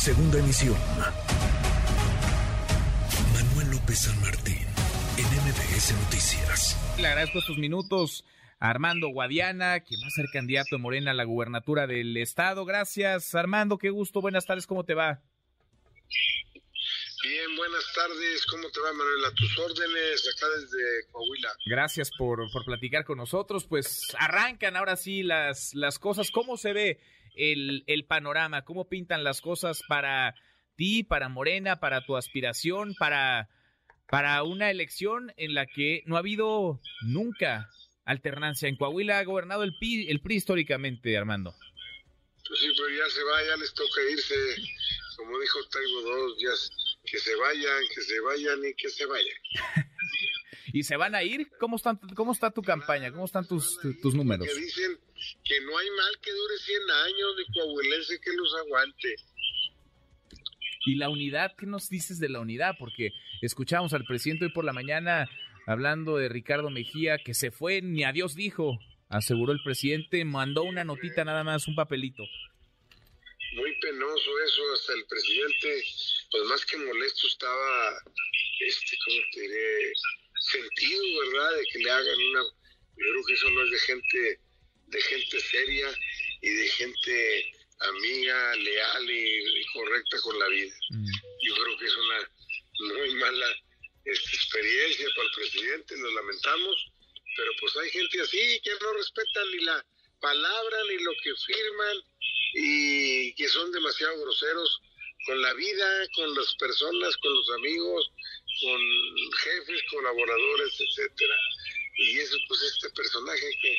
Segunda emisión. Manuel López San Martín, en MBS Noticias. Le agradezco estos minutos a Armando Guadiana, quien va a ser candidato de Morena a la gubernatura del estado. Gracias, Armando, qué gusto. Buenas tardes, ¿cómo te va? Bien, buenas tardes. ¿Cómo te va, Manuel? A tus órdenes, acá desde Coahuila. Gracias por, por platicar con nosotros. Pues arrancan ahora sí las, las cosas. ¿Cómo se ve el, el panorama? ¿Cómo pintan las cosas para ti, para Morena, para tu aspiración, para, para una elección en la que no ha habido nunca alternancia? En Coahuila ha gobernado el PRI, el PRI históricamente, Armando. Pues sí, pero ya se va, ya les toca irse. Como dijo Taibo dos, ya que se vayan, que se vayan y que se vayan. ¿Y se van a ir? ¿Cómo, están, cómo está tu campaña? ¿Cómo están tus, tus números? Que dicen que no hay mal que dure 100 años, ni coahuilense que los aguante. ¿Y la unidad? ¿Qué nos dices de la unidad? Porque escuchamos al presidente hoy por la mañana hablando de Ricardo Mejía, que se fue, ni adiós dijo, aseguró el presidente, mandó una notita nada más, un papelito. Muy penoso eso, hasta el presidente pues más que molesto estaba, este, ¿cómo te diré? Sentido, ¿verdad? De que le hagan una, yo creo que eso no es de gente, de gente seria y de gente amiga, leal y, correcta con la vida. Mm. Yo creo que es una muy mala este, experiencia para el presidente, lo lamentamos, pero pues hay gente así que no respetan ni la palabra ni lo que firman y que son demasiado groseros con la vida, con las personas, con los amigos, con jefes, colaboradores, etcétera. Y eso, pues, este personaje que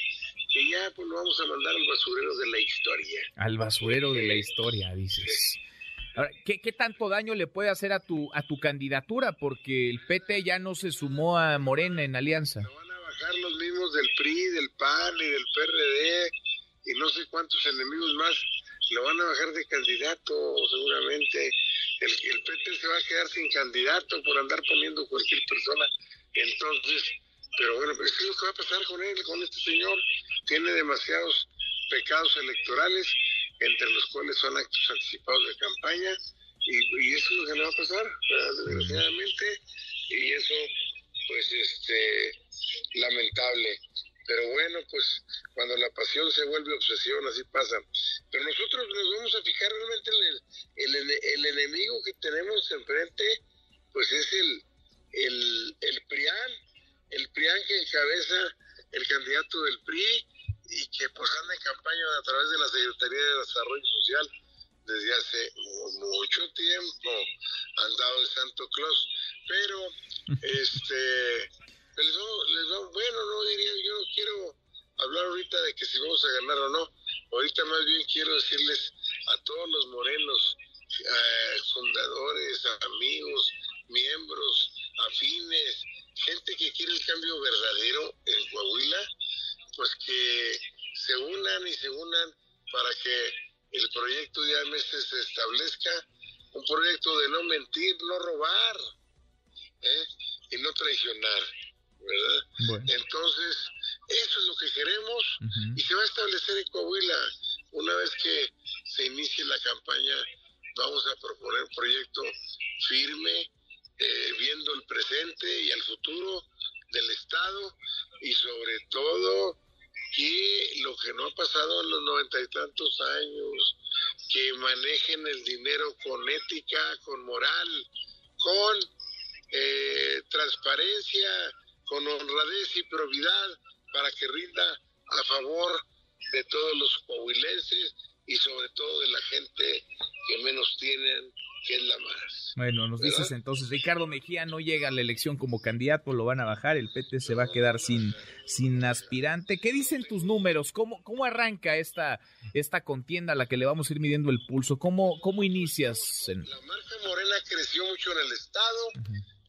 ya pues, lo vamos a mandar al basurero de la historia. Al basurero de la historia, dices. Ahora, ¿qué, ¿qué, tanto daño le puede hacer a tu a tu candidatura? Porque el PT ya no se sumó a Morena en alianza. van a bajar los mismos del PRI, del PAN y del PRD y no sé cuántos enemigos más lo van a bajar de candidato seguramente. El, el PT se va a quedar sin candidato por andar poniendo cualquier persona. Entonces, pero bueno, es lo que va a pasar con él, con este señor. Tiene demasiados pecados electorales, entre los cuales son actos anticipados de campaña, y, eso es lo que le va a pasar, desgraciadamente, y eso, pues, este, lamentable. Pero bueno, pues cuando la pasión se vuelve obsesión, así pasa. Pero nosotros nos vamos a fijar realmente en el, el, enemigo que tenemos enfrente, pues es el, el, el PRIAN, el PRIAN que encabeza el candidato del PRI y que pues anda en campaña a través de la Secretaría de Desarrollo Social desde hace mucho tiempo, han dado de Santo Claus, pero este les bueno, no diría, yo no quiero hablar ahorita de que si vamos a ganar o no. Ahorita más bien quiero decirles a todos los morenos, eh, fundadores, amigos, miembros, afines, gente que quiere el cambio verdadero en Coahuila, pues que se unan y se unan para que el proyecto de AMS se establezca, un proyecto de no mentir, no robar ¿eh? y no traicionar. ¿verdad? Entonces, eso es lo que queremos y se va a establecer en Coahuila. Una vez que se inicie la campaña, vamos a proponer un proyecto firme, eh, viendo el presente y el futuro del Estado y sobre todo que lo que no ha pasado en los noventa y tantos años, que manejen el dinero con ética, con moral, con eh, transparencia, con honradez y probidad para que rinda a favor de todos los coahuilenses y sobre todo de la gente que menos tienen, que es la más. Bueno, nos dices entonces, Ricardo Mejía no llega a la elección como candidato, lo van a bajar, el PT se va a quedar sin, sin aspirante. ¿Qué dicen tus números? ¿Cómo, cómo arranca esta, esta contienda a la que le vamos a ir midiendo el pulso? ¿Cómo, cómo inicias? La marca Morena creció mucho en el Estado,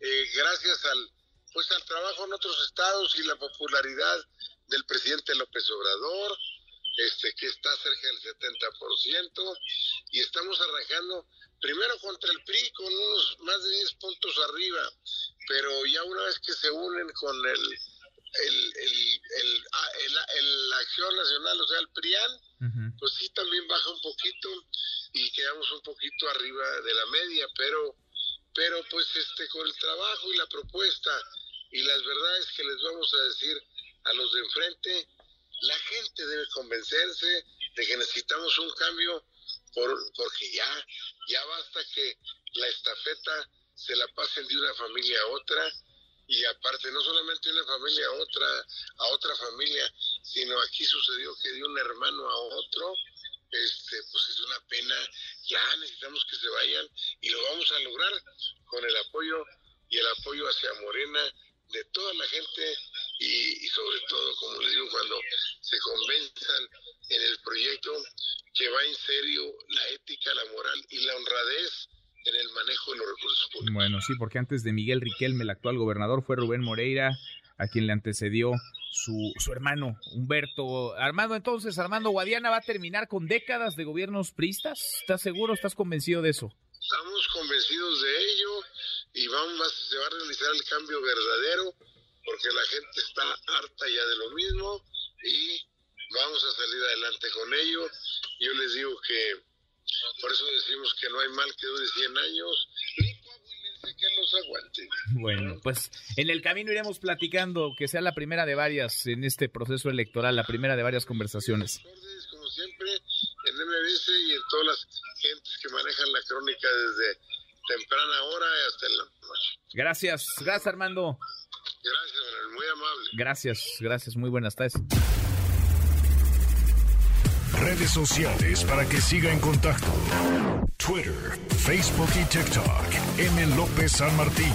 eh, gracias al pues al trabajo en otros estados y la popularidad del presidente López Obrador, este que está cerca del 70%, y estamos arrancando primero contra el PRI con unos más de 10 puntos arriba, pero ya una vez que se unen con el el, el, ah, la Acción Nacional, o sea, el PRIAN, pues sí también baja un poquito y quedamos un poquito arriba de la media, pero pero pues este con el trabajo y la propuesta y las verdades que les vamos a decir a los de enfrente, la gente debe convencerse de que necesitamos un cambio por, porque ya ya basta que la estafeta se la pasen de una familia a otra y aparte no solamente de una familia a otra a otra familia, sino aquí sucedió que de un hermano a otro este, pues es una pena, ya necesitamos que se vayan y lo vamos a lograr con el apoyo y el apoyo hacia Morena de toda la gente y, sobre todo, como le digo, cuando se convenzan en el proyecto que va en serio la ética, la moral y la honradez en el manejo de los recursos públicos. Bueno, sí, porque antes de Miguel Riquelme, el actual gobernador, fue Rubén Moreira, a quien le antecedió su, su hermano Humberto. Armando, entonces, Armando Guadiana va a terminar con décadas de gobiernos pristas. ¿Estás seguro? ¿Estás convencido de eso? Estamos convencidos de ello y vamos, se va a realizar el cambio verdadero porque la gente está harta ya de lo mismo y vamos a salir adelante con ello. Yo les digo que por eso decimos que no hay mal que dure 100 años que los aguante. Bueno, pues en el camino iremos platicando, que sea la primera de varias en este proceso electoral, la primera de varias conversaciones. Como siempre, en MBS y en todas las gentes que manejan la crónica desde temprana hora hasta la noche. Gracias, gracias Armando. Gracias, muy amable. Gracias, gracias, muy buenas tardes. Redes sociales para que siga en contacto: Twitter, Facebook y TikTok. M. López San Martín.